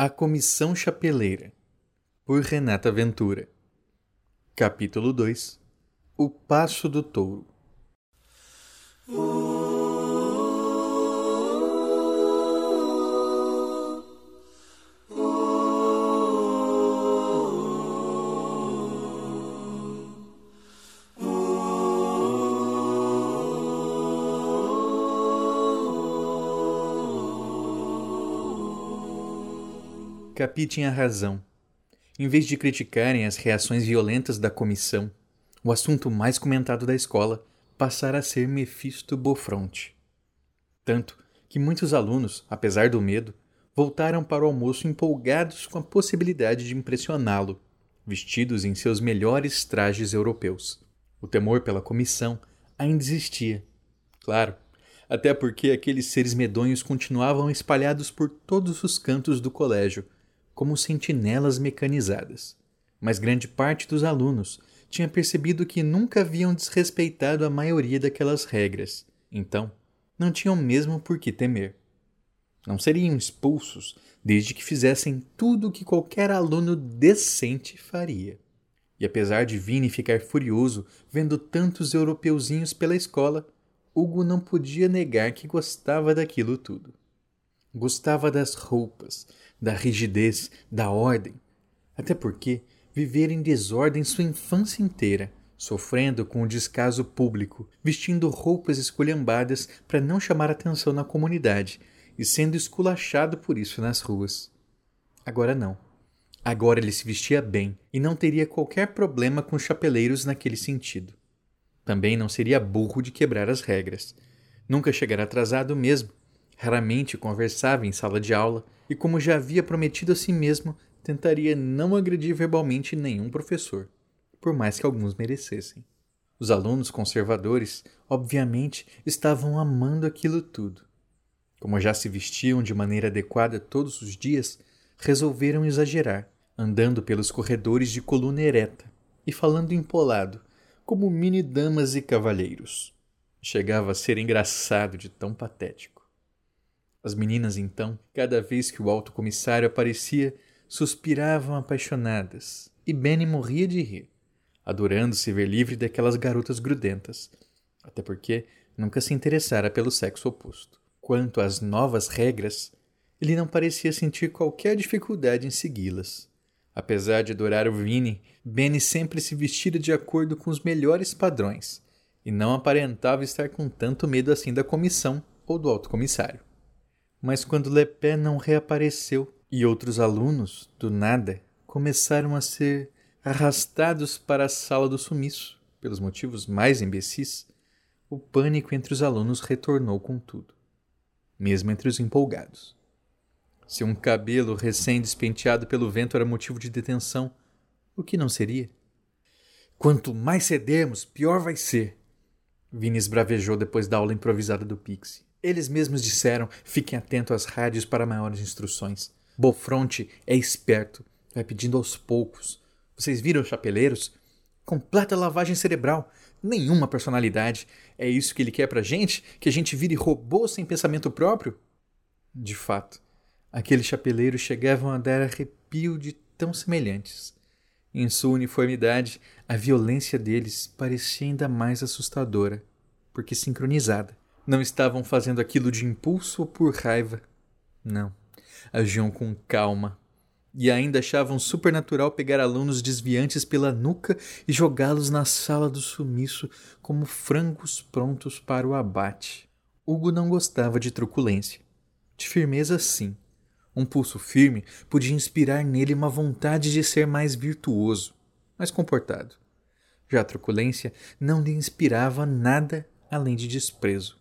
A Comissão Chapeleira, por Renata Ventura. Capítulo 2 O Passo do Touro. Capi tinha razão. Em vez de criticarem as reações violentas da comissão, o assunto mais comentado da escola passara a ser Mefisto Bofronte. Tanto que muitos alunos, apesar do medo, voltaram para o almoço empolgados com a possibilidade de impressioná-lo, vestidos em seus melhores trajes europeus. O temor pela comissão ainda existia. Claro, até porque aqueles seres medonhos continuavam espalhados por todos os cantos do colégio, como sentinelas mecanizadas. Mas grande parte dos alunos tinha percebido que nunca haviam desrespeitado a maioria daquelas regras, então não tinham mesmo por que temer. Não seriam expulsos desde que fizessem tudo o que qualquer aluno decente faria. E apesar de Vini ficar furioso vendo tantos europeuzinhos pela escola, Hugo não podia negar que gostava daquilo tudo. Gostava das roupas, da rigidez, da ordem. Até porque vivera em desordem sua infância inteira, sofrendo com o descaso público, vestindo roupas esculhambadas para não chamar atenção na comunidade e sendo esculachado por isso nas ruas. Agora não. Agora ele se vestia bem e não teria qualquer problema com chapeleiros naquele sentido. Também não seria burro de quebrar as regras. Nunca chegará atrasado mesmo. Raramente conversava em sala de aula, e, como já havia prometido a si mesmo, tentaria não agredir verbalmente nenhum professor, por mais que alguns merecessem. Os alunos conservadores, obviamente, estavam amando aquilo tudo. Como já se vestiam de maneira adequada todos os dias, resolveram exagerar, andando pelos corredores de coluna ereta e falando empolado, como mini damas e cavalheiros. Chegava a ser engraçado de tão patético. As meninas, então, cada vez que o alto comissário aparecia, suspiravam apaixonadas, e Benny morria de rir, adorando se ver livre daquelas garotas grudentas, até porque nunca se interessara pelo sexo oposto. Quanto às novas regras, ele não parecia sentir qualquer dificuldade em segui-las. Apesar de adorar o Vini, Benny sempre se vestira de acordo com os melhores padrões, e não aparentava estar com tanto medo assim da comissão ou do alto comissário. Mas quando Lepé não reapareceu e outros alunos, do nada, começaram a ser arrastados para a sala do sumiço, pelos motivos mais imbecis, o pânico entre os alunos retornou com tudo, mesmo entre os empolgados. Se um cabelo recém-despenteado pelo vento era motivo de detenção, o que não seria? Quanto mais cedermos, pior vai ser. Vini esbravejou depois da aula improvisada do Pixie. Eles mesmos disseram: fiquem atentos às rádios para maiores instruções. Bofronte é esperto, vai pedindo aos poucos. Vocês viram os chapeleiros? Completa lavagem cerebral, nenhuma personalidade. É isso que ele quer pra gente? Que a gente vire robô sem pensamento próprio? De fato, aqueles chapeleiros chegavam a dar arrepio de tão semelhantes. Em sua uniformidade, a violência deles parecia ainda mais assustadora, porque sincronizada. Não estavam fazendo aquilo de impulso ou por raiva. Não. Agiam com calma. E ainda achavam supernatural pegar alunos desviantes pela nuca e jogá-los na sala do sumiço como frangos prontos para o abate. Hugo não gostava de truculência. De firmeza, sim. Um pulso firme podia inspirar nele uma vontade de ser mais virtuoso, mais comportado. Já a truculência não lhe inspirava nada além de desprezo.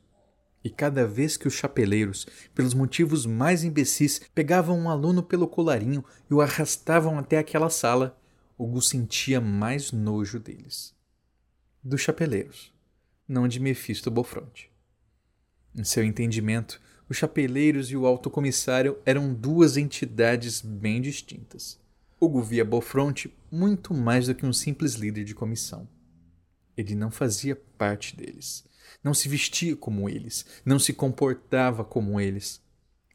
E cada vez que os chapeleiros, pelos motivos mais imbecis, pegavam um aluno pelo colarinho e o arrastavam até aquela sala, Hugo sentia mais nojo deles. Dos chapeleiros, não de Mefisto Bofronte. Em seu entendimento, os chapeleiros e o alto comissário eram duas entidades bem distintas. Hugo via Bofronte muito mais do que um simples líder de comissão. Ele não fazia parte deles não se vestia como eles, não se comportava como eles.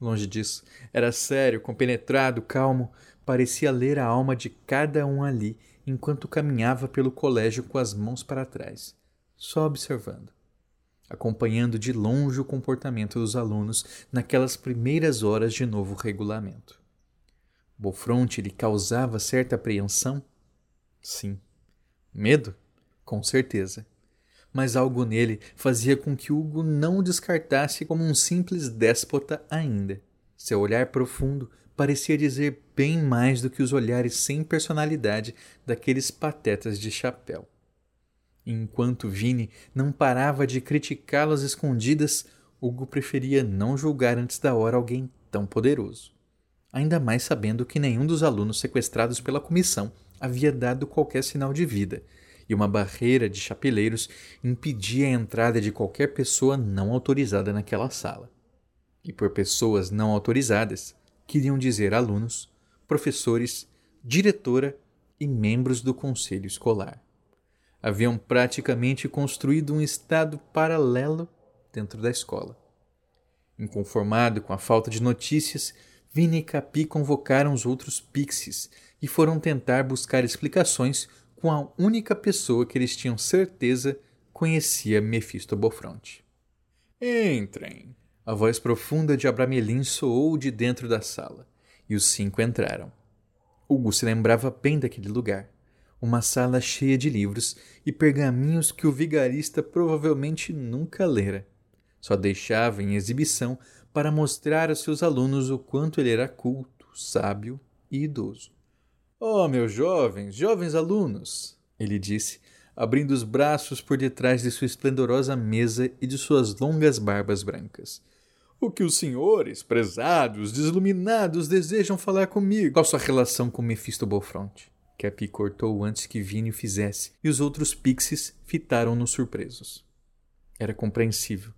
Longe disso, era sério, compenetrado, calmo, parecia ler a alma de cada um ali enquanto caminhava pelo colégio com as mãos para trás, só observando, acompanhando de longe o comportamento dos alunos naquelas primeiras horas de novo regulamento. Bofronte lhe causava certa apreensão? Sim. Medo? Com certeza. Mas algo nele fazia com que Hugo não o descartasse como um simples déspota ainda. Seu olhar profundo parecia dizer bem mais do que os olhares sem personalidade daqueles patetas de chapéu. Enquanto Vini não parava de criticá-lo às escondidas, Hugo preferia não julgar antes da hora alguém tão poderoso. Ainda mais sabendo que nenhum dos alunos sequestrados pela comissão havia dado qualquer sinal de vida, e uma barreira de chapeleiros impedia a entrada de qualquer pessoa não autorizada naquela sala. E por pessoas não autorizadas, queriam dizer alunos, professores, diretora e membros do conselho escolar. Haviam praticamente construído um estado paralelo dentro da escola. Inconformado com a falta de notícias, Vini e Capi convocaram os outros pixies e foram tentar buscar explicações com a única pessoa que eles tinham certeza conhecia Mephisto Bofronte. Entrem! A voz profunda de Abramelin soou de dentro da sala, e os cinco entraram. Hugo se lembrava bem daquele lugar. Uma sala cheia de livros e pergaminhos que o vigarista provavelmente nunca lera. Só deixava em exibição para mostrar aos seus alunos o quanto ele era culto, sábio e idoso. Oh, meus jovens, jovens alunos, ele disse, abrindo os braços por detrás de sua esplendorosa mesa e de suas longas barbas brancas. O que os senhores, prezados, desiluminados, desejam falar comigo? Qual sua relação com Mephisto Bofronte? Capi cortou antes que Vini o fizesse, e os outros pixies fitaram-no surpresos. Era compreensível.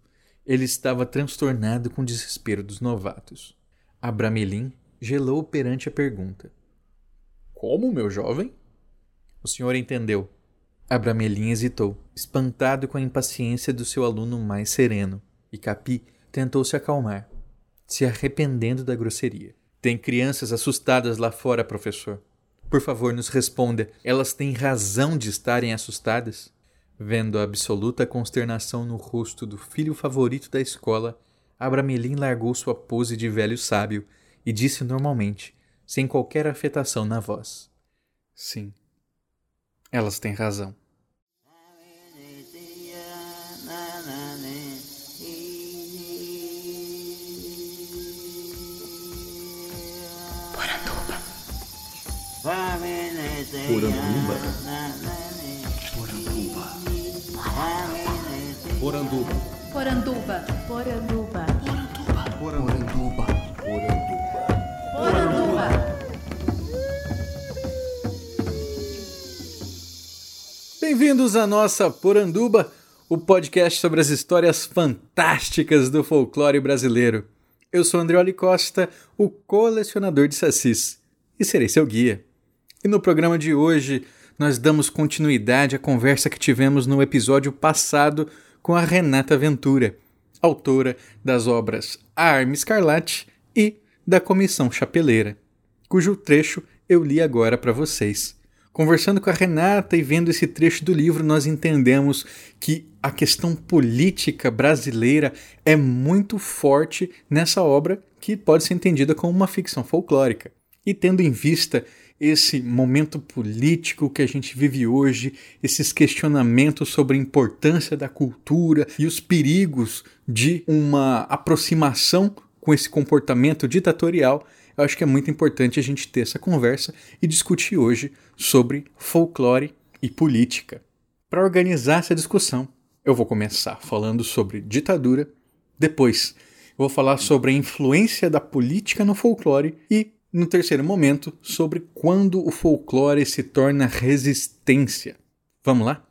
Ele estava transtornado com o desespero dos novatos. Abramelin gelou perante a pergunta. Como, meu jovem? O senhor entendeu. Abramelin hesitou, espantado com a impaciência do seu aluno mais sereno, e Capi tentou se acalmar, se arrependendo da grosseria. Tem crianças assustadas lá fora, professor. Por favor, nos responda. Elas têm razão de estarem assustadas? Vendo a absoluta consternação no rosto do filho favorito da escola, Abramelin largou sua pose de velho sábio e disse normalmente, sem qualquer afetação na voz. Sim, elas têm razão. Poranduba. Poranduba. Poranduba. Poranduba. Poranduba. Poranduba. Poranduba. Poranduba. Bem-vindos à nossa Poranduba, o podcast sobre as histórias fantásticas do folclore brasileiro. Eu sou Andreoli Costa, o colecionador de sacis, e serei seu guia. E no programa de hoje, nós damos continuidade à conversa que tivemos no episódio passado com a Renata Ventura, autora das obras A Arma Escarlate e da Comissão Chapeleira, cujo trecho eu li agora para vocês. Conversando com a Renata e vendo esse trecho do livro, nós entendemos que a questão política brasileira é muito forte nessa obra que pode ser entendida como uma ficção folclórica. E tendo em vista esse momento político que a gente vive hoje, esses questionamentos sobre a importância da cultura e os perigos de uma aproximação com esse comportamento ditatorial, eu acho que é muito importante a gente ter essa conversa e discutir hoje sobre folclore e política. Para organizar essa discussão, eu vou começar falando sobre ditadura, depois vou falar sobre a influência da política no folclore e, no terceiro momento, sobre quando o folclore se torna resistência. Vamos lá?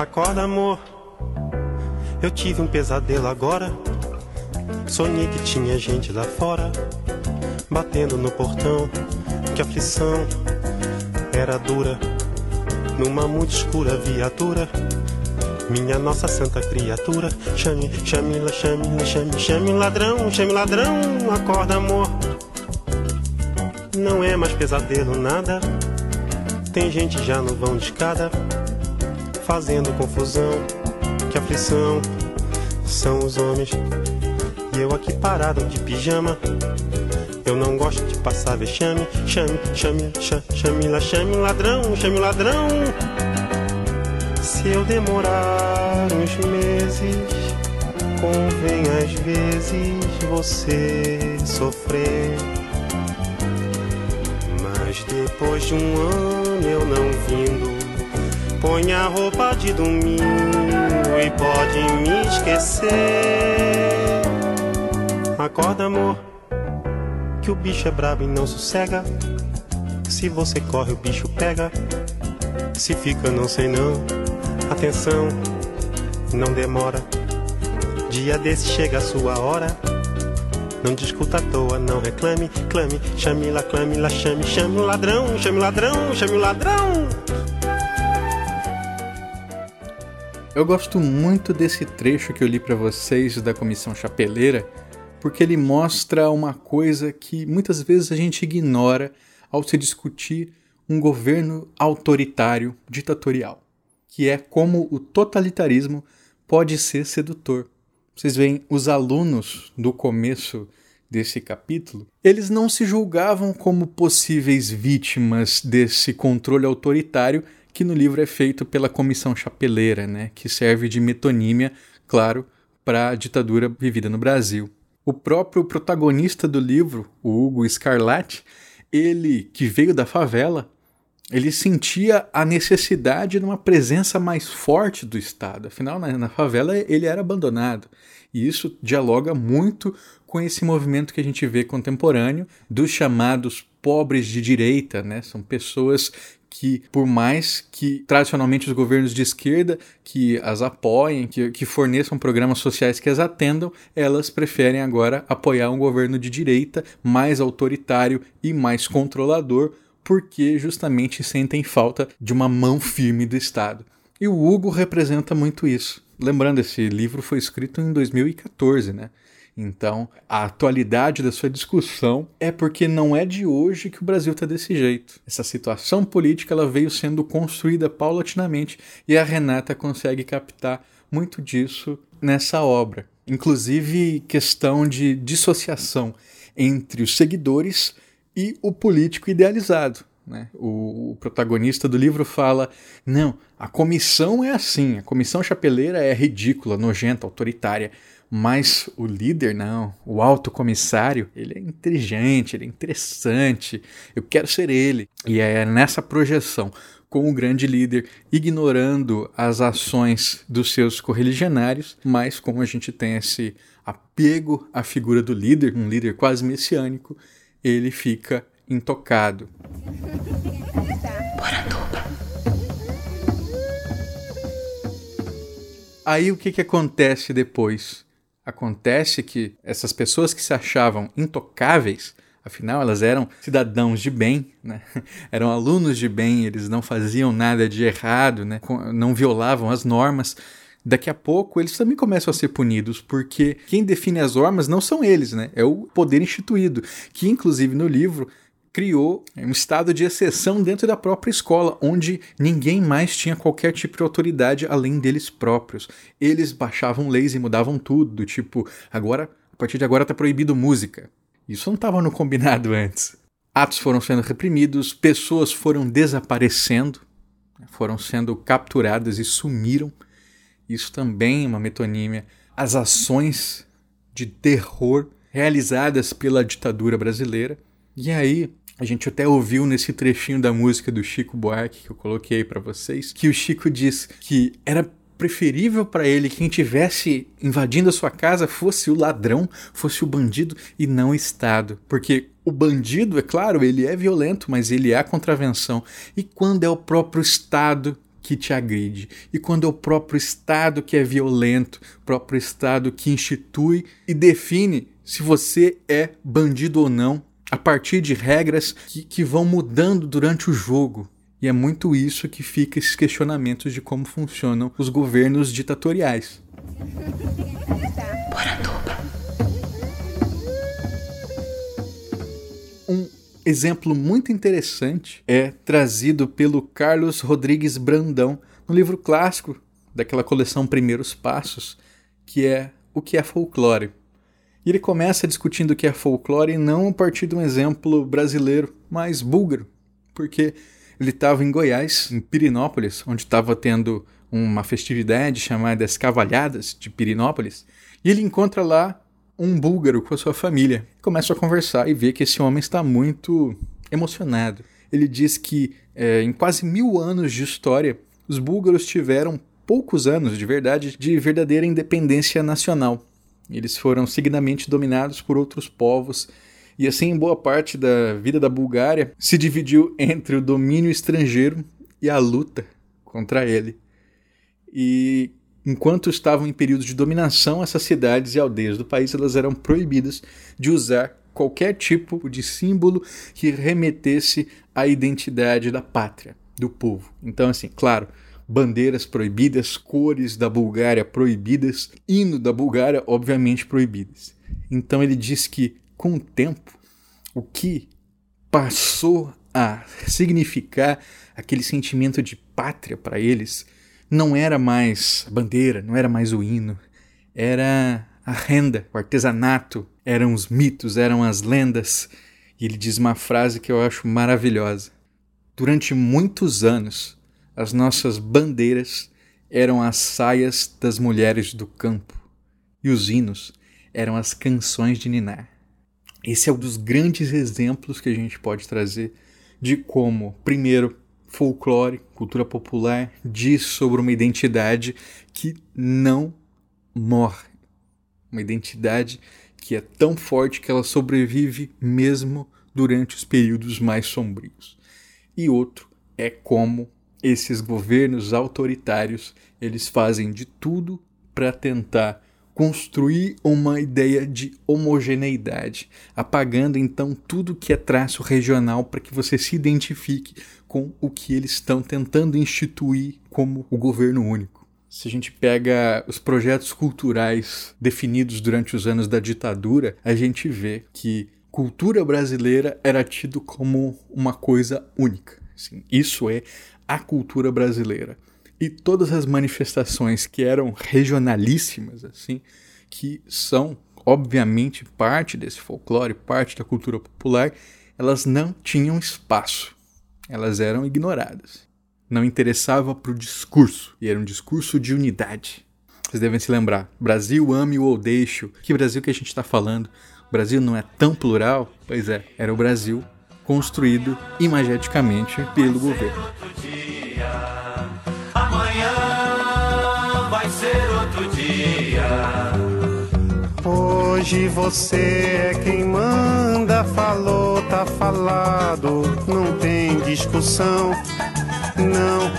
Acorda, amor. Eu tive um pesadelo agora. Sonhei que tinha gente lá fora, batendo no portão. Que aflição era dura, numa muito escura viatura. Minha nossa santa criatura, chame, chame, chame, chame, chame ladrão, chame ladrão, acorda amor. Não é mais pesadelo nada. Tem gente já no vão de escada, fazendo confusão. Que aflição são os homens. E eu aqui parado de pijama. Eu não gosto de passar vexame. Chame, chame, chame, chame, lá, chame ladrão, chame ladrão. Se eu demorar uns meses, convém às vezes você sofrer. Mas depois de um ano eu não vindo, põe a roupa de domingo e pode me esquecer. Acorda, amor, que o bicho é brabo e não sossega. Se você corre, o bicho pega. Se fica, não sei não. Atenção, não demora. Dia desse chega a sua hora. Não discuta à toa, não reclame, clame, chame lá, clame lá, chame, chame o ladrão, chame o ladrão, chame o ladrão. Eu gosto muito desse trecho que eu li para vocês da Comissão Chapeleira, porque ele mostra uma coisa que muitas vezes a gente ignora ao se discutir um governo autoritário, ditatorial, que é como o totalitarismo pode ser sedutor. Vocês veem, os alunos do começo desse capítulo, eles não se julgavam como possíveis vítimas desse controle autoritário que no livro é feito pela Comissão Chapeleira, né, que serve de metonímia, claro, para a ditadura vivida no Brasil. O próprio protagonista do livro, o Hugo Scarlatti, ele que veio da favela, ele sentia a necessidade de uma presença mais forte do Estado. Afinal, na, na, favela ele era abandonado. E isso dialoga muito com esse movimento que a gente vê contemporâneo dos chamados pobres de direita, né? São pessoas que, por mais que tradicionalmente os governos de esquerda que as apoiem, que, que forneçam programas sociais que as atendam, elas preferem agora apoiar um governo de direita mais autoritário e mais controlador, porque justamente sentem falta de uma mão firme do Estado. E o Hugo representa muito isso. Lembrando, esse livro foi escrito em 2014, né? Então, a atualidade da sua discussão é porque não é de hoje que o Brasil está desse jeito. Essa situação política ela veio sendo construída paulatinamente e a Renata consegue captar muito disso nessa obra. Inclusive, questão de dissociação entre os seguidores e o político idealizado. Né? O, o, protagonista do livro fala: não, a comissão é assim, a comissão chapeleira é ridícula, nojenta, autoritária. Mas o líder, não, o alto comissário, ele é inteligente, ele é interessante, eu quero ser ele. E é nessa projeção, com o grande líder ignorando as ações dos seus correligionários, mas como a gente tem esse apego à figura do líder, um líder quase messiânico, ele fica intocado. Aí o que, que acontece depois? Acontece que essas pessoas que se achavam intocáveis, afinal elas eram cidadãos de bem, né? eram alunos de bem, eles não faziam nada de errado, né? não violavam as normas. Daqui a pouco eles também começam a ser punidos, porque quem define as normas não são eles, né? é o poder instituído, que inclusive no livro criou um estado de exceção dentro da própria escola, onde ninguém mais tinha qualquer tipo de autoridade além deles próprios. Eles baixavam leis e mudavam tudo, do tipo, agora, a partir de agora está proibido música. Isso não estava no combinado antes. Atos foram sendo reprimidos, pessoas foram desaparecendo, foram sendo capturadas e sumiram. Isso também é uma metonímia. As ações de terror realizadas pela ditadura brasileira. E aí, a gente até ouviu nesse trechinho da música do Chico Buarque que eu coloquei para vocês, que o Chico diz que era preferível para ele que quem tivesse invadindo a sua casa fosse o ladrão, fosse o bandido e não o Estado. Porque o bandido, é claro, ele é violento, mas ele é a contravenção. E quando é o próprio Estado que te agride. E quando é o próprio Estado que é violento, o próprio Estado que institui e define se você é bandido ou não, a partir de regras que, que vão mudando durante o jogo. E é muito isso que fica esses questionamentos de como funcionam os governos ditatoriais. Um exemplo muito interessante é trazido pelo Carlos Rodrigues Brandão no livro clássico daquela coleção Primeiros Passos, que é O que é Folclore. E ele começa discutindo o que é folclore não a partir de um exemplo brasileiro, mas búlgaro, porque ele estava em Goiás, em Pirinópolis, onde estava tendo uma festividade chamada As Cavalhadas de Pirinópolis, e ele encontra lá um búlgaro com a sua família. Começa a conversar e vê que esse homem está muito emocionado. Ele diz que é, em quase mil anos de história, os búlgaros tiveram poucos anos de verdade de verdadeira independência nacional. Eles foram seguidamente dominados por outros povos e assim boa parte da vida da Bulgária se dividiu entre o domínio estrangeiro e a luta contra ele. E Enquanto estavam em período de dominação, essas cidades e aldeias do país elas eram proibidas de usar qualquer tipo de símbolo que remetesse à identidade da pátria, do povo. Então, assim, claro, bandeiras proibidas, cores da Bulgária proibidas, hino da Bulgária, obviamente, proibidas. Então, ele diz que, com o tempo, o que passou a significar aquele sentimento de pátria para eles não era mais a bandeira, não era mais o hino, era a renda, o artesanato, eram os mitos, eram as lendas. E ele diz uma frase que eu acho maravilhosa. Durante muitos anos, as nossas bandeiras eram as saias das mulheres do campo e os hinos eram as canções de Ninar. Esse é um dos grandes exemplos que a gente pode trazer de como, primeiro, folclore, cultura popular, diz sobre uma identidade que não morre. Uma identidade que é tão forte que ela sobrevive mesmo durante os períodos mais sombrios. E outro é como esses governos autoritários, eles fazem de tudo para tentar construir uma ideia de homogeneidade, apagando então tudo que é traço regional para que você se identifique com o que eles estão tentando instituir como o governo único. Se a gente pega os projetos culturais definidos durante os anos da ditadura, a gente vê que cultura brasileira era tido como uma coisa única. Assim, isso é a cultura brasileira e todas as manifestações que eram regionalíssimas, assim, que são obviamente parte desse folclore, parte da cultura popular, elas não tinham espaço. Elas eram ignoradas. Não interessava para o discurso, e era um discurso de unidade. Vocês devem se lembrar: Brasil ame ou deixo. Que Brasil que a gente está falando? O Brasil não é tão plural? Pois é, era o Brasil construído imageticamente pelo governo. Hoje você é quem manda, falou, tá falado, não tem discussão, não.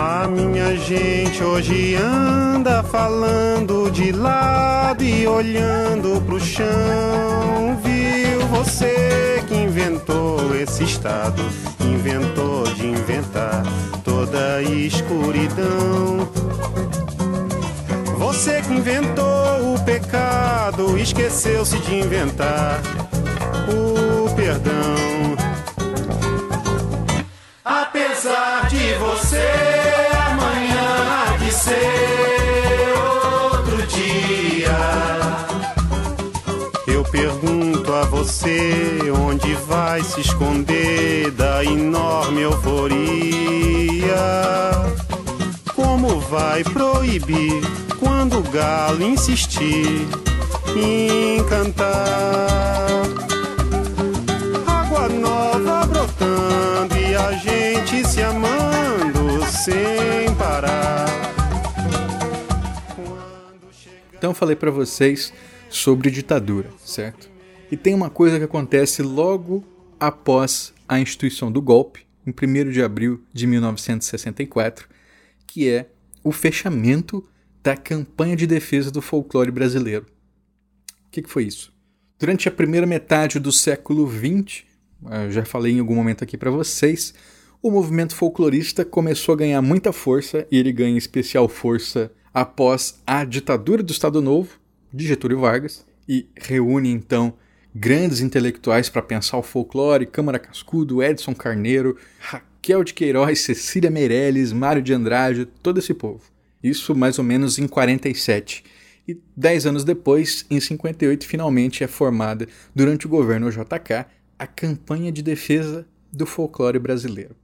A minha gente hoje anda falando de lado e olhando pro chão. Viu você inventou esse estado, inventou de inventar toda a escuridão. Você que inventou o pecado, esqueceu-se de inventar o perdão. Onde vai se esconder da enorme euforia. Como vai proibir quando o galo insistir em cantar. Água nova brotando e a gente se amando sem parar. Então eu falei para vocês sobre ditadura, certo? E tem uma coisa que acontece logo após a instituição do golpe, em 1 de abril de 1964, que é o fechamento da campanha de defesa do folclore brasileiro. O que, que foi isso? Durante a primeira metade do século XX, eu já falei em algum momento aqui para vocês, o movimento folclorista começou a ganhar muita força e ele ganha especial força após a ditadura do Estado Novo de Getúlio Vargas e reúne então grandes intelectuais para pensar o folclore, Câmara Cascudo, Edson Carneiro, Raquel de Queiroz, Cecília Meirelles, Mário de Andrade, todo esse povo. Isso mais ou menos em 47. E dez anos depois, em 58, finalmente é formada, durante o governo JK, a Campanha de Defesa do Folclore Brasileiro.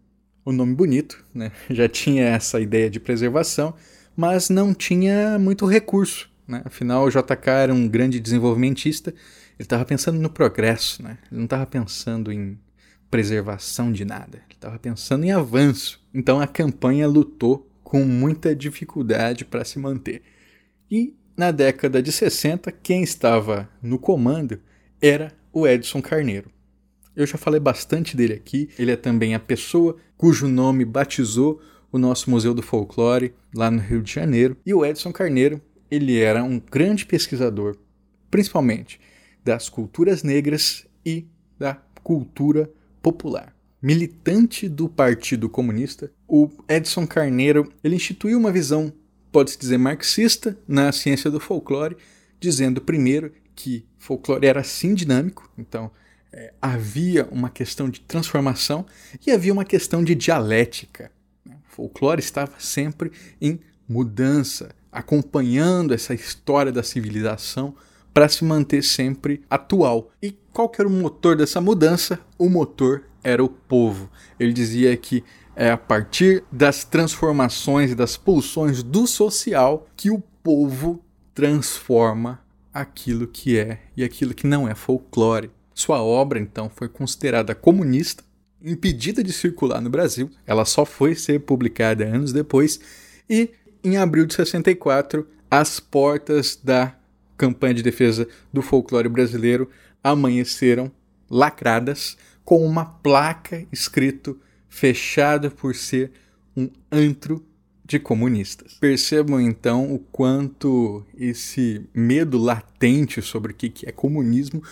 O nome bonito, né? já tinha essa ideia de preservação, mas não tinha muito recurso. Né? Afinal, o JK era um grande desenvolvimentista, ele estava pensando no progresso, né? ele não estava pensando em preservação de nada, ele estava pensando em avanço. Então a campanha lutou com muita dificuldade para se manter. E na década de 60, quem estava no comando era o Edson Carneiro. Eu já falei bastante dele aqui, ele é também a pessoa cujo nome batizou o nosso Museu do Folclore lá no Rio de Janeiro. E o Edson Carneiro, ele era um grande pesquisador, principalmente das culturas negras e da cultura popular. Militante do Partido Comunista, o Edson Carneiro ele instituiu uma visão, pode-se dizer, marxista na ciência do folclore, dizendo primeiro que folclore era sim dinâmico, então é, havia uma questão de transformação e havia uma questão de dialética. Folclore estava sempre em mudança, acompanhando essa história da civilização para se manter sempre atual. E qual que era o motor dessa mudança? O motor era o povo. Ele dizia que é a partir das transformações e das pulsões do social que o povo transforma aquilo que é e aquilo que não é folclore. Sua obra, então, foi considerada comunista, impedida de circular no Brasil. Ela só foi ser publicada anos depois e, em abril de 64, as portas da campanha de defesa do folclore brasileiro amanheceram lacradas com uma placa escrito fechada por ser um antro de comunistas. Percebam então o quanto esse medo latente sobre o que é comunismo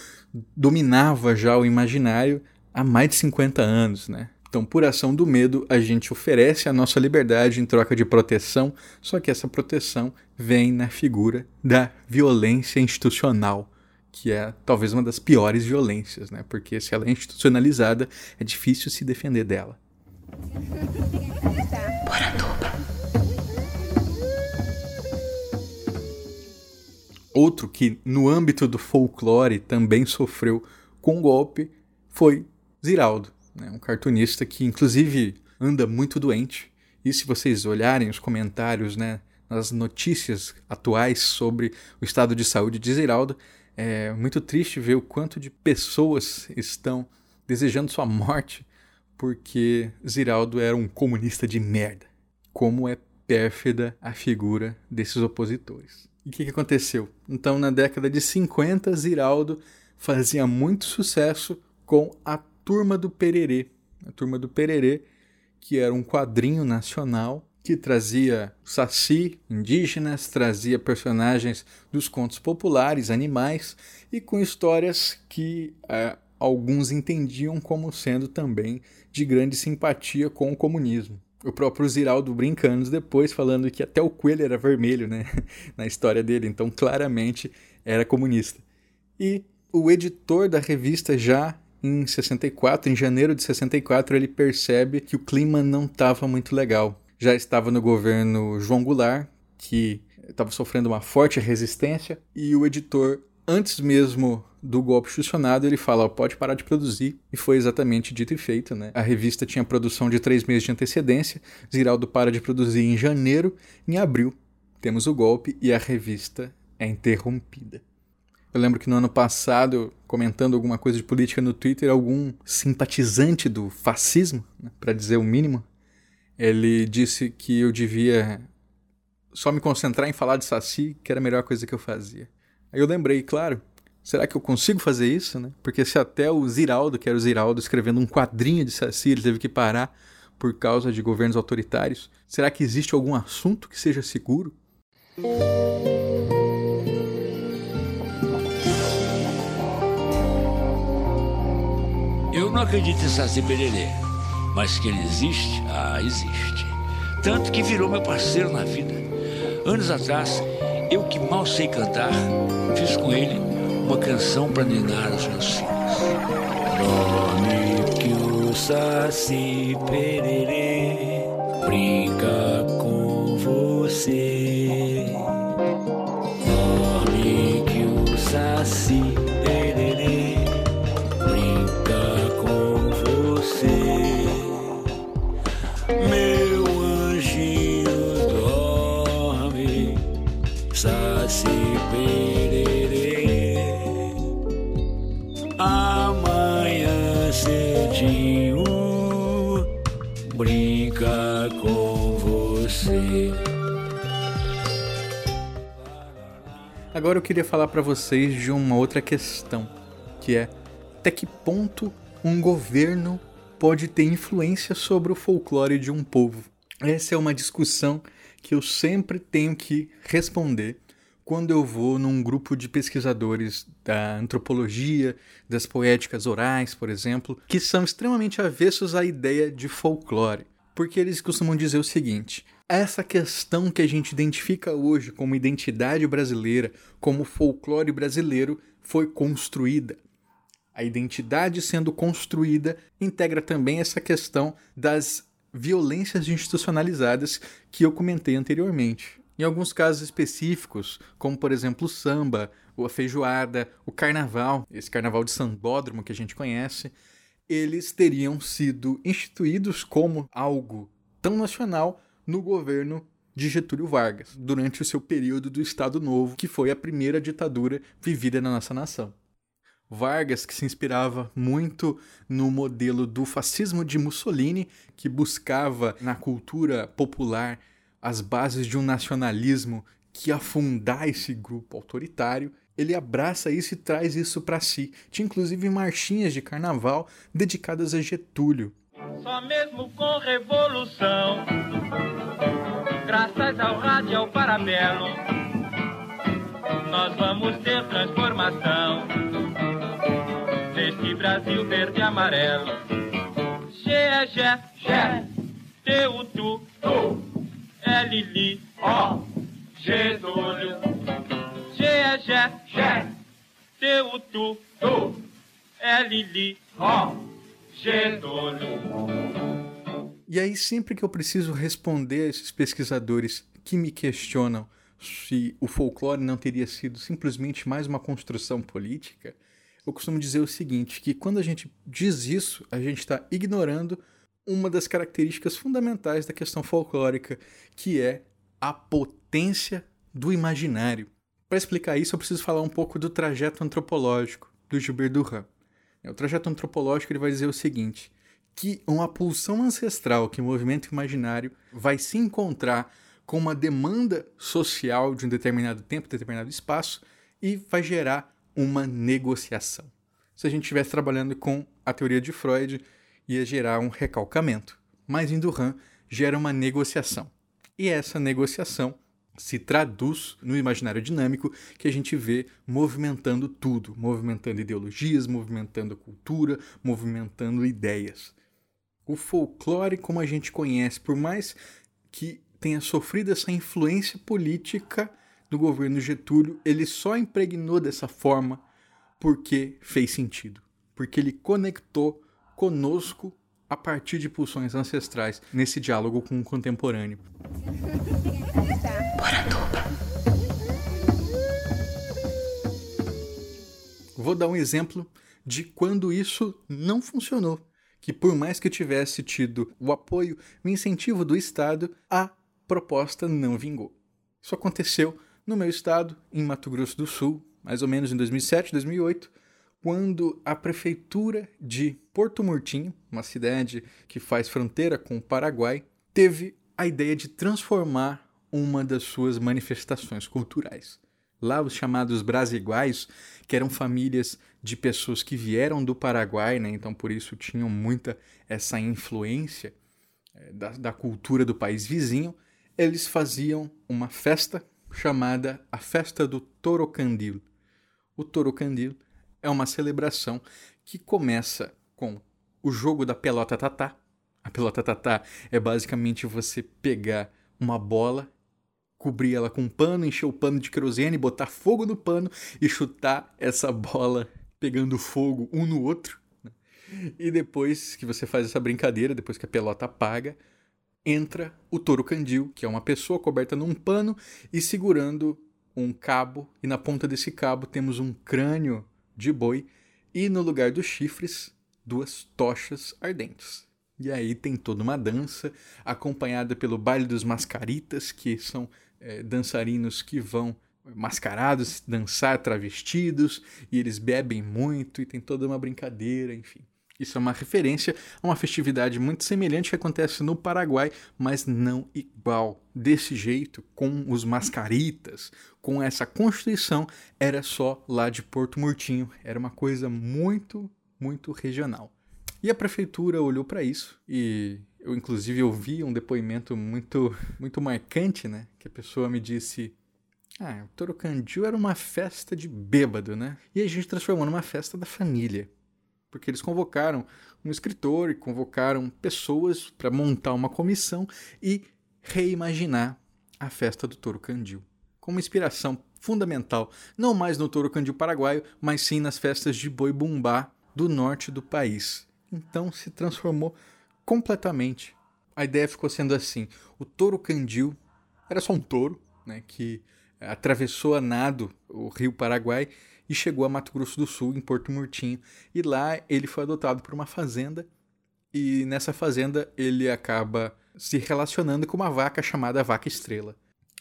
dominava já o imaginário há mais de 50 anos, né? Então, por ação do medo, a gente oferece a nossa liberdade em troca de proteção, só que essa proteção vem na figura da violência institucional, que é talvez uma das piores violências, né? Porque se ela é institucionalizada, é difícil se defender dela. Outro que, no âmbito do folclore, também sofreu com golpe foi Ziraldo, né? um cartunista que, inclusive, anda muito doente. E se vocês olharem os comentários né, nas notícias atuais sobre o estado de saúde de Ziraldo, é muito triste ver o quanto de pessoas estão desejando sua morte porque Ziraldo era um comunista de merda. Como é pérfida a figura desses opositores. E o que, que aconteceu? Então, na década de 50, Ziraldo fazia muito sucesso com a Turma do Pererê. A Turma do Pererê, que era um quadrinho nacional que trazia saci, indígenas, trazia personagens dos contos populares, animais, e com histórias que é, alguns entendiam como sendo também de grande simpatia com o comunismo o próprio Ziraldo brincando depois, falando que até o coelho era vermelho, né? Na história dele, então claramente era comunista. E o editor da revista já em 64, em janeiro de 64, ele percebe que o clima não estava muito legal. Já estava no governo João Goulart, que estava sofrendo uma forte resistência, e o editor antes mesmo do golpe institucionado, ele fala: pode parar de produzir. E foi exatamente dito e feito. Né? A revista tinha produção de três meses de antecedência. Ziraldo para de produzir em janeiro. Em abril, temos o golpe e a revista é interrompida. Eu lembro que no ano passado, comentando alguma coisa de política no Twitter, algum simpatizante do fascismo, né, para dizer o mínimo, ele disse que eu devia só me concentrar em falar de Saci, que era a melhor coisa que eu fazia. Aí eu lembrei, claro, será que eu consigo fazer isso, né? Porque se até o Ziraldo, que era o Ziraldo, escrevendo um quadrinho de Saci, ele teve que parar por causa de governos autoritários? Será que existe algum assunto que seja seguro? Não acredito em Saci Pererê, mas que ele existe, ah, existe. Tanto que virou meu parceiro na vida. Anos atrás, eu que mal sei cantar, fiz com ele uma canção para ninar os meus filhos. Dorme que o Saci Pererê brinca Agora eu queria falar para vocês de uma outra questão, que é até que ponto um governo pode ter influência sobre o folclore de um povo. Essa é uma discussão que eu sempre tenho que responder quando eu vou num grupo de pesquisadores da antropologia, das poéticas orais, por exemplo, que são extremamente avessos à ideia de folclore. Porque eles costumam dizer o seguinte: essa questão que a gente identifica hoje como identidade brasileira, como folclore brasileiro, foi construída. A identidade sendo construída integra também essa questão das violências institucionalizadas que eu comentei anteriormente. Em alguns casos específicos, como por exemplo o samba, a feijoada, o carnaval, esse carnaval de sambódromo que a gente conhece, eles teriam sido instituídos como algo tão nacional no governo de Getúlio Vargas, durante o seu período do Estado Novo, que foi a primeira ditadura vivida na nossa nação. Vargas, que se inspirava muito no modelo do fascismo de Mussolini, que buscava na cultura popular as bases de um nacionalismo que afundar esse grupo autoritário, ele abraça isso e traz isso para si. Tinha inclusive marchinhas de carnaval dedicadas a Getúlio. Só mesmo com revolução, graças ao rádio e ao parabelo, nós vamos ter transformação neste Brasil verde e amarelo. G é Gé, T U Tu, Tu, L Li, O, Getúlio. G é Gé, Gé, T Tu, Tu, L Li, O, Getúlio. E aí, sempre que eu preciso responder a esses pesquisadores que me questionam se o folclore não teria sido simplesmente mais uma construção política, eu costumo dizer o seguinte: que quando a gente diz isso, a gente está ignorando uma das características fundamentais da questão folclórica, que é a potência do imaginário. Para explicar isso, eu preciso falar um pouco do trajeto antropológico do Gilbert Durand. O trajeto antropológico ele vai dizer o seguinte: que uma pulsão ancestral que o movimento imaginário vai se encontrar com uma demanda social de um determinado tempo, determinado espaço, e vai gerar uma negociação. Se a gente estivesse trabalhando com a teoria de Freud, ia gerar um recalcamento. Mas em Durand gera uma negociação. E essa negociação se traduz no imaginário dinâmico que a gente vê movimentando tudo, movimentando ideologias, movimentando cultura, movimentando ideias. O folclore, como a gente conhece, por mais que tenha sofrido essa influência política do governo Getúlio, ele só impregnou dessa forma porque fez sentido, porque ele conectou conosco a partir de pulsões ancestrais nesse diálogo com o contemporâneo. Vou dar um exemplo de quando isso não funcionou. Que por mais que tivesse tido o apoio e o incentivo do Estado, a proposta não vingou. Isso aconteceu no meu estado, em Mato Grosso do Sul, mais ou menos em 2007, 2008, quando a prefeitura de Porto Murtinho, uma cidade que faz fronteira com o Paraguai, teve a ideia de transformar uma das suas manifestações culturais. Lá, os chamados brasiguais, que eram famílias de pessoas que vieram do Paraguai, né, então por isso tinham muita essa influência, é, da, da cultura do país vizinho, eles faziam uma festa chamada a Festa do Torocandil. O Torocandil é uma celebração que começa com o jogo da pelota tatá. A pelota tatá é basicamente você pegar uma bola, cobrir ela com um pano, encher o pano de querosene, botar fogo no pano e chutar essa bola pegando fogo um no outro. né? E depois que você faz essa brincadeira, depois que a pelota apaga, entra o touro candil, que é uma pessoa coberta num pano e segurando um cabo, e na ponta desse cabo temos um crânio de boi, e no lugar dos chifres, duas tochas ardentes. E aí tem toda uma dança, acompanhada pelo baile dos mascaritas, que são eh, dançarinos que vão mascarados dançar travestidos, e eles bebem muito, e tem toda uma brincadeira, enfim. Isso é uma referência a uma festividade muito semelhante que acontece no Paraguai, mas não igual. Desse jeito, com os mascaritas, com essa constituição, era só lá de Porto Murtinho. Era uma coisa muito, muito regional. E a prefeitura olhou para isso e eu inclusive ouvi um depoimento muito muito marcante, né, que a pessoa me disse: "Ah, o Torocandil era uma festa de bêbado, né? E a gente transformou numa festa da família." Porque eles convocaram um escritor e convocaram pessoas para montar uma comissão e reimaginar a festa do Touro Candil, com uma inspiração fundamental, não mais no Touro Candil paraguaio, mas sim nas festas de boi bumbá do norte do país. Então se transformou completamente. A ideia ficou sendo assim: o Touro Candil era só um touro, né, que atravessou a nado o rio Paraguai e chegou a Mato Grosso do Sul, em Porto Murtinho. E lá ele foi adotado por uma fazenda, e nessa fazenda ele acaba se relacionando com uma vaca chamada Vaca Estrela.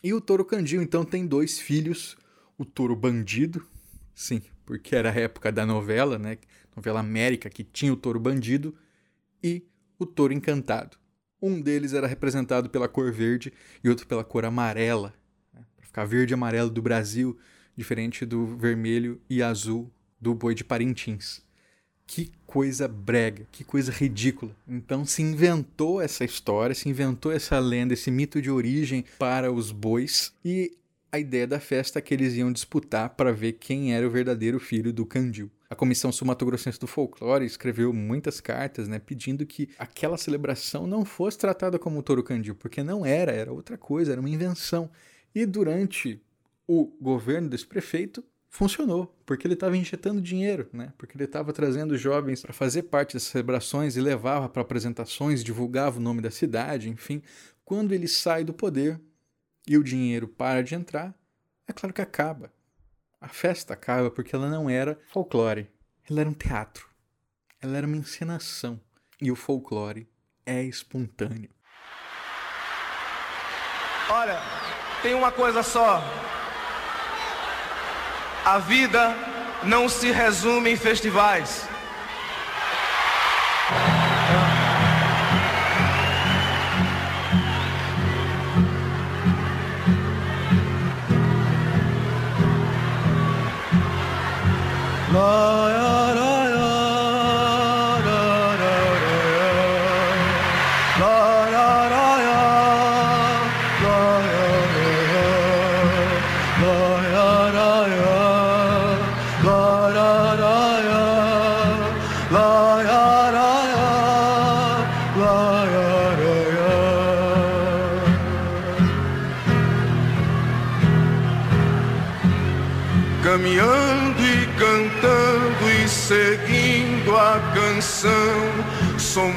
E o touro Candil então tem dois filhos, o touro bandido, sim, porque era a época da novela, né, novela América que tinha o touro bandido, e o touro encantado. Um deles era representado pela cor verde e outro pela cor amarela, né, para ficar verde e amarelo do Brasil, diferente do vermelho e azul do boi de Parintins. Que coisa brega, que coisa ridícula. Então se inventou essa história, se inventou essa lenda, esse mito de origem para os bois e a ideia da festa é que eles iam disputar para ver quem era o verdadeiro filho do Candil. A Comissão Sul-Mato-Grossense do Folclore escreveu muitas cartas, né, pedindo que aquela celebração não fosse tratada como o Touro Candil, porque não era, era outra coisa, era uma invenção. E durante o governo desse prefeito funcionou, porque ele estava injetando dinheiro, né? Porque ele estava trazendo jovens para fazer parte das celebrações e levava para apresentações, divulgava o nome da cidade, enfim. Quando ele sai do poder e o dinheiro para de entrar, é claro que acaba. A festa acaba porque ela não era folclore, ela era um teatro. Ela era uma encenação. E o folclore é espontâneo. Olha, tem uma coisa só a vida não se resume em festivais. Caminhando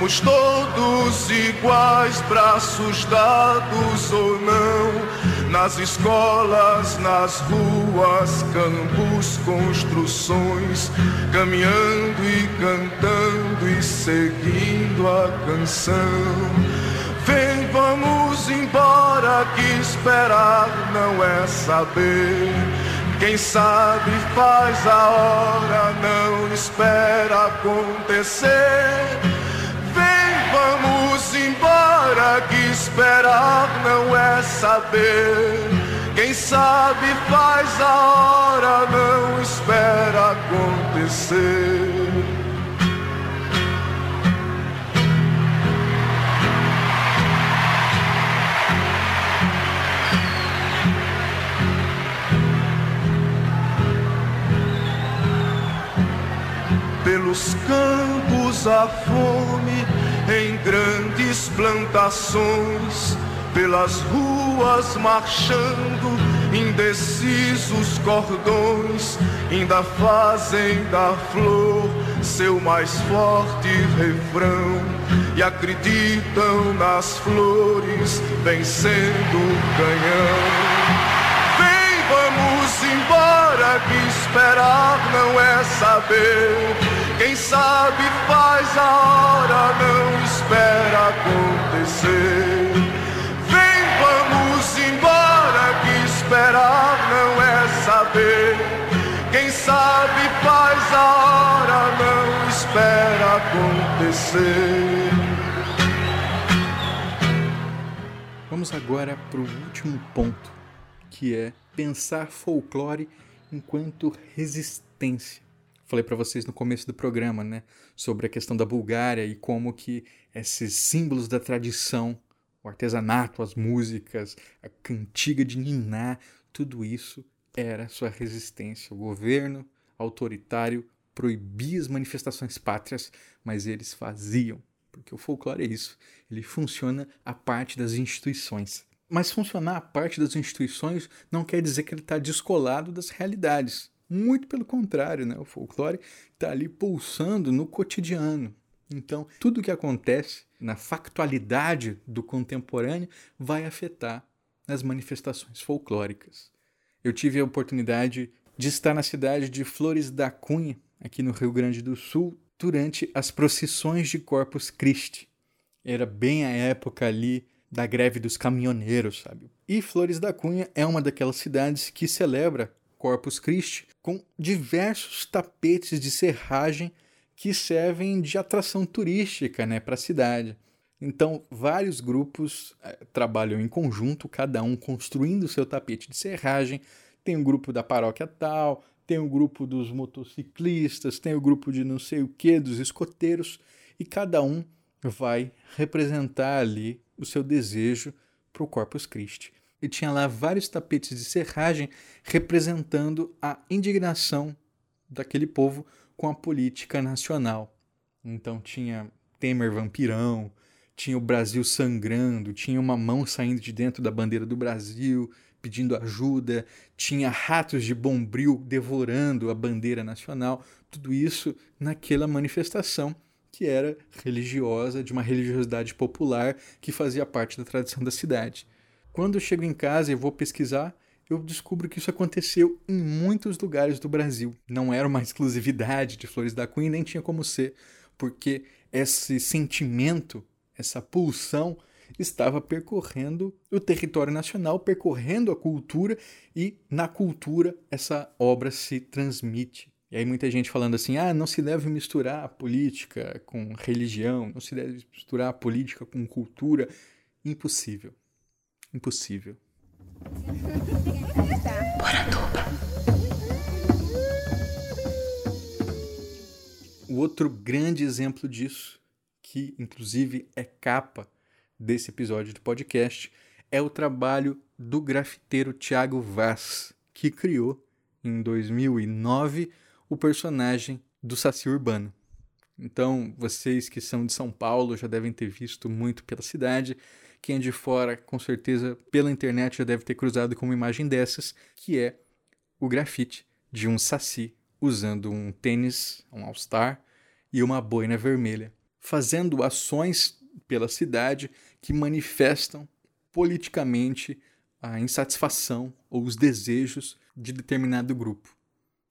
somos todos iguais, braços dados ou não. Nas escolas, nas ruas, campos, construções, caminhando e cantando e seguindo a canção. Vem, vamos embora, que esperar não é saber. Quem sabe faz a hora, não espera acontecer. Vamos embora, que esperar não é saber. Quem sabe faz a hora, não espera acontecer. Pelos campos a fome em grandes plantações, pelas ruas marchando, indecisos cordões, ainda fazem da flor seu mais forte refrão e acreditam nas flores vencendo o canhão. Vem, vamos embora, que esperar não é saber. Quem sabe faz a hora, não espera acontecer. Vem, vamos embora, que esperar não é saber. Quem sabe faz a hora, não espera acontecer. Vamos agora para o último ponto, que é pensar folclore enquanto resistência. Falei para vocês no começo do programa, né, sobre a questão da Bulgária e como que esses símbolos da tradição, o artesanato, as músicas, a cantiga de niná, tudo isso era sua resistência. O governo autoritário proibia as manifestações pátrias, mas eles faziam, porque o folclore é isso. Ele funciona a parte das instituições. Mas funcionar a parte das instituições não quer dizer que ele está descolado das realidades. Muito pelo contrário, né? o folclore está ali pulsando no cotidiano. Então, tudo que acontece na factualidade do contemporâneo vai afetar as manifestações folclóricas. Eu tive a oportunidade de estar na cidade de Flores da Cunha, aqui no Rio Grande do Sul, durante as procissões de Corpus Christi. Era bem a época ali da greve dos caminhoneiros, sabe? E Flores da Cunha é uma daquelas cidades que celebra Corpus Christi com diversos tapetes de serragem que servem de atração turística né, para a cidade. Então, vários grupos eh, trabalham em conjunto, cada um construindo seu tapete de serragem. Tem o um grupo da paróquia tal, tem o um grupo dos motociclistas, tem o um grupo de não sei o que, dos escoteiros, e cada um vai representar ali o seu desejo para o Corpus Christi. E tinha lá vários tapetes de serragem representando a indignação daquele povo com a política nacional. Então tinha Temer vampirão, tinha o Brasil sangrando, tinha uma mão saindo de dentro da bandeira do Brasil pedindo ajuda, tinha ratos de bombril devorando a bandeira nacional, tudo isso naquela manifestação que era religiosa, de uma religiosidade popular que fazia parte da tradição da cidade. Quando eu chego em casa e vou pesquisar, eu descubro que isso aconteceu em muitos lugares do Brasil. Não era uma exclusividade de Flores da Cunha, nem tinha como ser, porque esse sentimento, essa pulsão, estava percorrendo o território nacional, percorrendo a cultura e na cultura essa obra se transmite. E aí muita gente falando assim: "Ah, não se deve misturar a política com religião, não se deve misturar a política com cultura". Impossível. Impossível. O outro grande exemplo disso, que inclusive é capa desse episódio do podcast, é o trabalho do grafiteiro Tiago Vaz, que criou em 2009 o personagem do Saci Urbano. Então, vocês que são de São Paulo já devem ter visto muito pela cidade. Quem é de fora, com certeza, pela internet já deve ter cruzado com uma imagem dessas, que é o grafite de um saci usando um tênis, um All-Star e uma boina vermelha, fazendo ações pela cidade que manifestam politicamente a insatisfação ou os desejos de determinado grupo.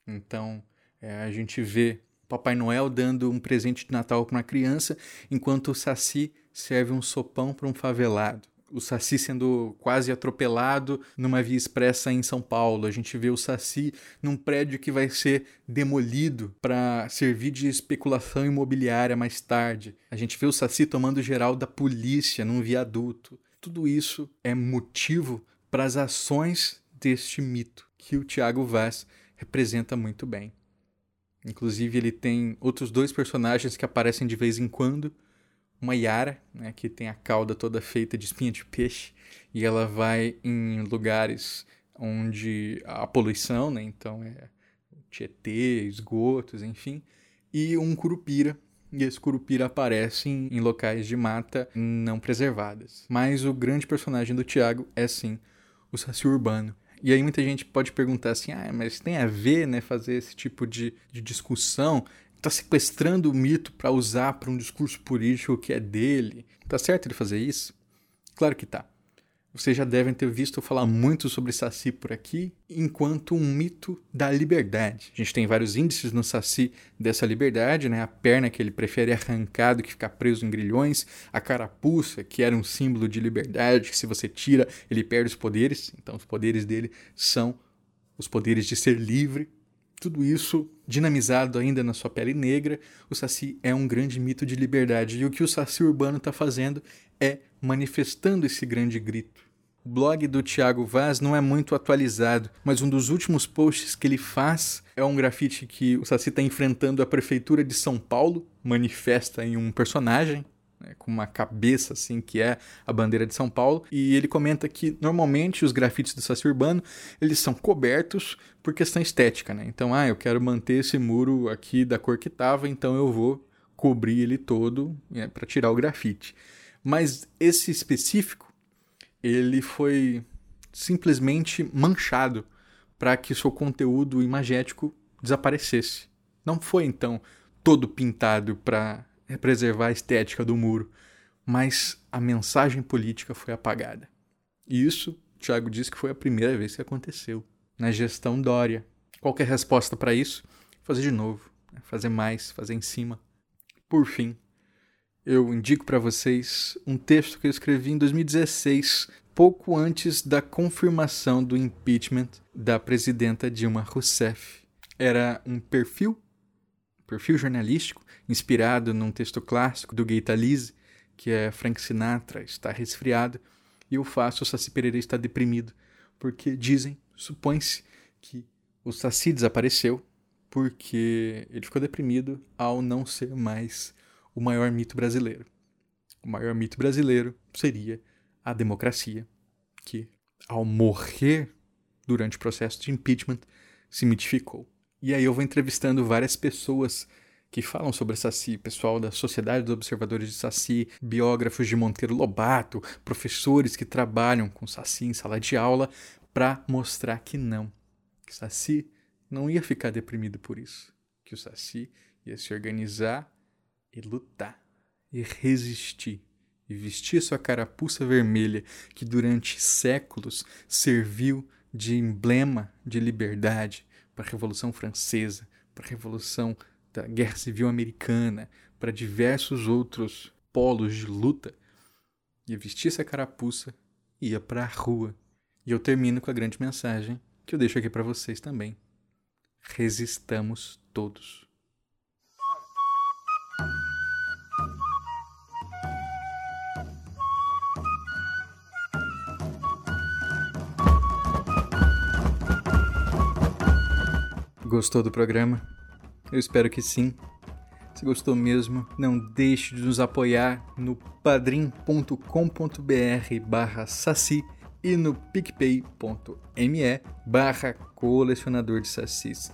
Então, é, a gente vê Papai Noel dando um presente de Natal para uma criança, enquanto o Saci serve um sopão para um favelado. O Saci sendo quase atropelado numa via expressa em São Paulo. A gente vê o Saci num prédio que vai ser demolido para servir de especulação imobiliária mais tarde. A gente vê o Saci tomando geral da polícia num viaduto. Tudo isso é motivo para as ações deste mito que o Tiago Vaz representa muito bem. Inclusive, ele tem outros dois personagens que aparecem de vez em quando. Uma Yara, né, que tem a cauda toda feita de espinha de peixe, e ela vai em lugares onde há poluição, né, então é Tietê, esgotos, enfim. e um curupira. E esse curupira aparece em, em locais de mata não preservadas. Mas o grande personagem do Tiago é sim o Saci Urbano. E aí muita gente pode perguntar assim, ah, mas tem a ver, né, fazer esse tipo de, de discussão? Tá sequestrando o mito para usar para um discurso político que é dele? Tá certo ele fazer isso? Claro que tá. Vocês já devem ter visto eu falar muito sobre Saci por aqui, enquanto um mito da liberdade. A gente tem vários índices no Saci dessa liberdade, né? A perna que ele prefere arrancar do que ficar preso em grilhões, a carapuça, que era um símbolo de liberdade, que se você tira, ele perde os poderes. Então, os poderes dele são os poderes de ser livre. Tudo isso dinamizado ainda na sua pele negra, o Saci é um grande mito de liberdade. E o que o Saci urbano está fazendo é manifestando esse grande grito. O blog do Thiago Vaz não é muito atualizado, mas um dos últimos posts que ele faz é um grafite que o Saci está enfrentando a prefeitura de São Paulo, manifesta em um personagem, né, com uma cabeça assim que é a bandeira de São Paulo e ele comenta que normalmente os grafites do Saci Urbano eles são cobertos por questão estética, né? Então, ah, eu quero manter esse muro aqui da cor que estava, então eu vou cobrir ele todo né, para tirar o grafite. Mas esse específico ele foi simplesmente manchado para que seu conteúdo imagético desaparecesse. Não foi então todo pintado para preservar a estética do muro, mas a mensagem política foi apagada. E isso, Tiago disse que foi a primeira vez que aconteceu na gestão Dória. Qualquer resposta para isso? Fazer de novo, né? fazer mais, fazer em cima. Por fim, eu indico para vocês um texto que eu escrevi em 2016, pouco antes da confirmação do impeachment da presidenta Dilma Rousseff. Era um perfil, perfil jornalístico, inspirado num texto clássico do Gay Talese, que é Frank Sinatra está resfriado, e eu faço o Saci Pereira está deprimido, porque dizem, supõe-se, que o Saci desapareceu porque ele ficou deprimido ao não ser mais o maior mito brasileiro. O maior mito brasileiro seria a democracia, que, ao morrer durante o processo de impeachment, se mitificou. E aí eu vou entrevistando várias pessoas que falam sobre Saci, pessoal da Sociedade dos Observadores de Saci, biógrafos de Monteiro Lobato, professores que trabalham com Saci em sala de aula, para mostrar que não, que Saci não ia ficar deprimido por isso, que o Saci ia se organizar e lutar e resistir e vestir sua carapuça vermelha que durante séculos serviu de emblema de liberdade para a Revolução Francesa, para a Revolução da Guerra Civil Americana, para diversos outros polos de luta, ia vestir essa carapuça e ia para a rua. E eu termino com a grande mensagem que eu deixo aqui para vocês também. Resistamos todos. Gostou do programa? Eu espero que sim. Se gostou mesmo, não deixe de nos apoiar no padrim.com.br barra saci e no picpay.me barra colecionador de sacis.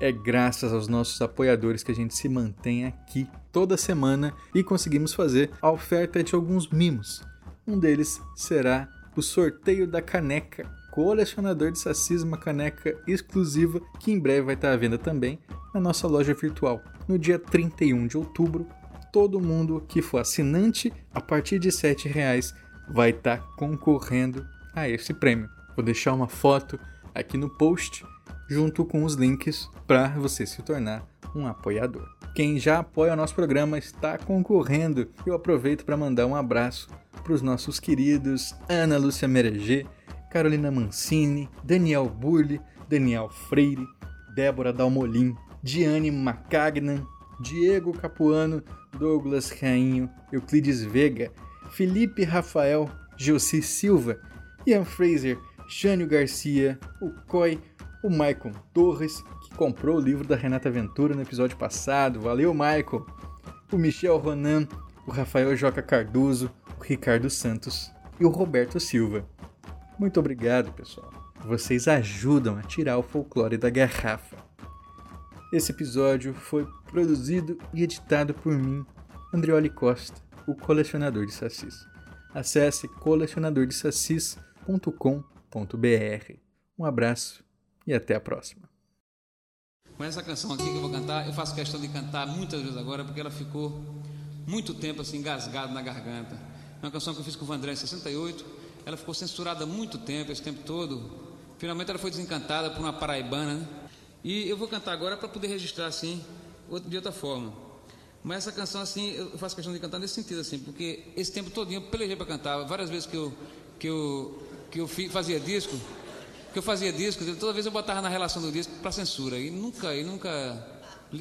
É graças aos nossos apoiadores que a gente se mantém aqui toda semana e conseguimos fazer a oferta de alguns mimos. Um deles será o sorteio da caneca colecionador de sacis, uma caneca exclusiva que em breve vai estar à venda também na nossa loja virtual. No dia 31 de outubro, todo mundo que for assinante a partir de R$ reais vai estar concorrendo a esse prêmio. Vou deixar uma foto aqui no post junto com os links para você se tornar um apoiador. Quem já apoia o nosso programa está concorrendo. Eu aproveito para mandar um abraço para os nossos queridos Ana Lúcia Mereger, Carolina Mancini, Daniel Burli, Daniel Freire, Débora Dalmolin, Diane Macagnan, Diego Capuano, Douglas Rainho, Euclides Vega, Felipe Rafael, Josi Silva, Ian Fraser, Jânio Garcia, o Coy, o Maicon Torres, que comprou o livro da Renata Ventura no episódio passado. Valeu, Maicon! O Michel Ronan, o Rafael Joca Cardoso, o Ricardo Santos e o Roberto Silva. Muito obrigado, pessoal. Vocês ajudam a tirar o folclore da garrafa. Esse episódio foi produzido e editado por mim, Andrioli Costa, o colecionador de sacis. Acesse colecionadordesacis.com.br. Um abraço e até a próxima. Mas essa canção aqui que eu vou cantar, eu faço questão de cantar muitas vezes agora, porque ela ficou muito tempo assim engasgada na garganta. É uma canção que eu fiz com o Vandré em 68, ela ficou censurada muito tempo, esse tempo todo. Finalmente ela foi desencantada por uma paraibana, né? E eu vou cantar agora para poder registrar assim, de outra forma. Mas essa canção assim, eu faço questão de cantar nesse sentido assim, porque esse tempo todinho eu pelejei para cantar, várias vezes que eu que eu que eu fazia disco, que eu fazia discos, toda vez eu botava na relação do disco para censura e nunca, e nunca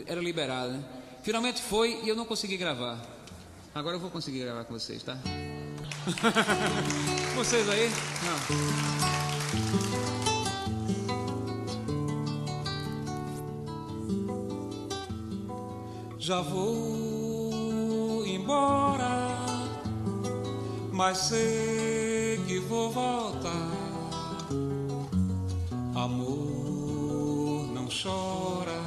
era liberado, né? Finalmente foi e eu não consegui gravar. Agora eu vou conseguir gravar com vocês, tá? vocês aí? Não. Já vou embora, mas sei que vou voltar Amor não chora,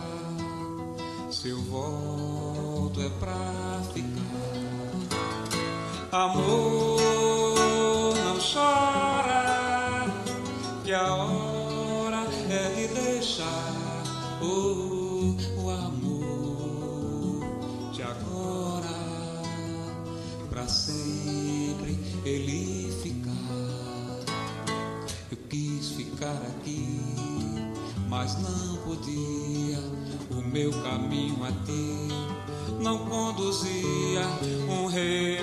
se eu volto é pra ficar. Amor chora, que a hora é de deixar oh, o amor de agora pra sempre ele ficar. Eu quis ficar aqui mas não podia. O meu caminho a ti não conduzia. Um rei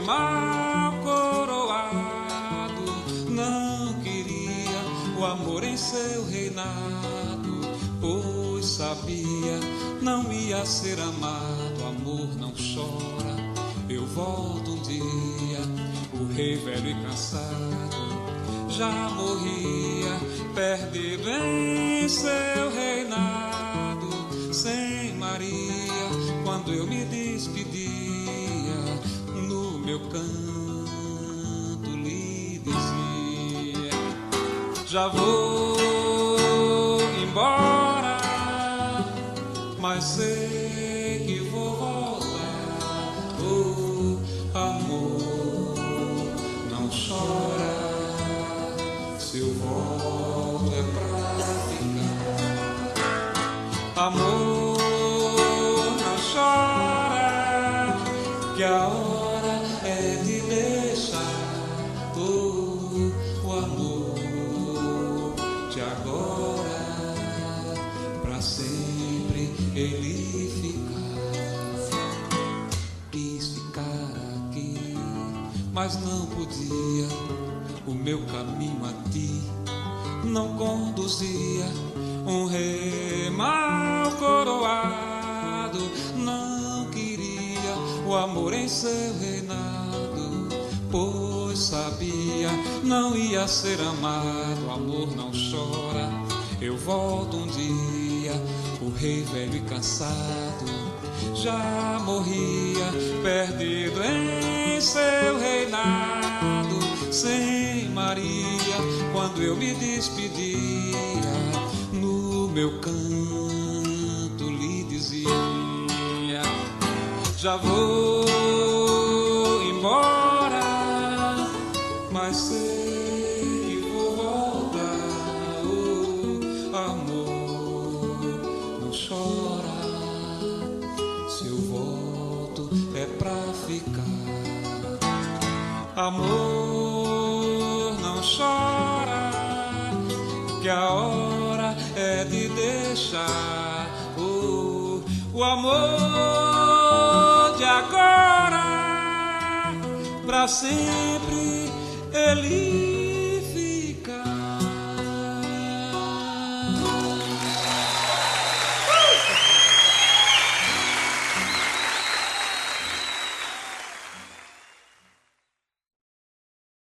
em seu reinado, pois sabia não ia ser amado. Amor não chora, eu volto um dia. O rei velho e cansado já morria, perdido em seu reinado, sem Maria, quando eu me despedia, no meu canto lhe dizia: Já vou mas mas não podia o meu caminho a ti não conduzia. Um rei mal coroado não queria o amor em seu reinado, pois sabia não ia ser amado. O amor não chora, eu volto um dia. O rei velho e cansado já morria, perdido em seu reinado sem Maria, quando eu me despedia, no meu canto lhe dizia: Já vou Amor, não chora, que a hora é de deixar oh, o amor de agora pra sempre ele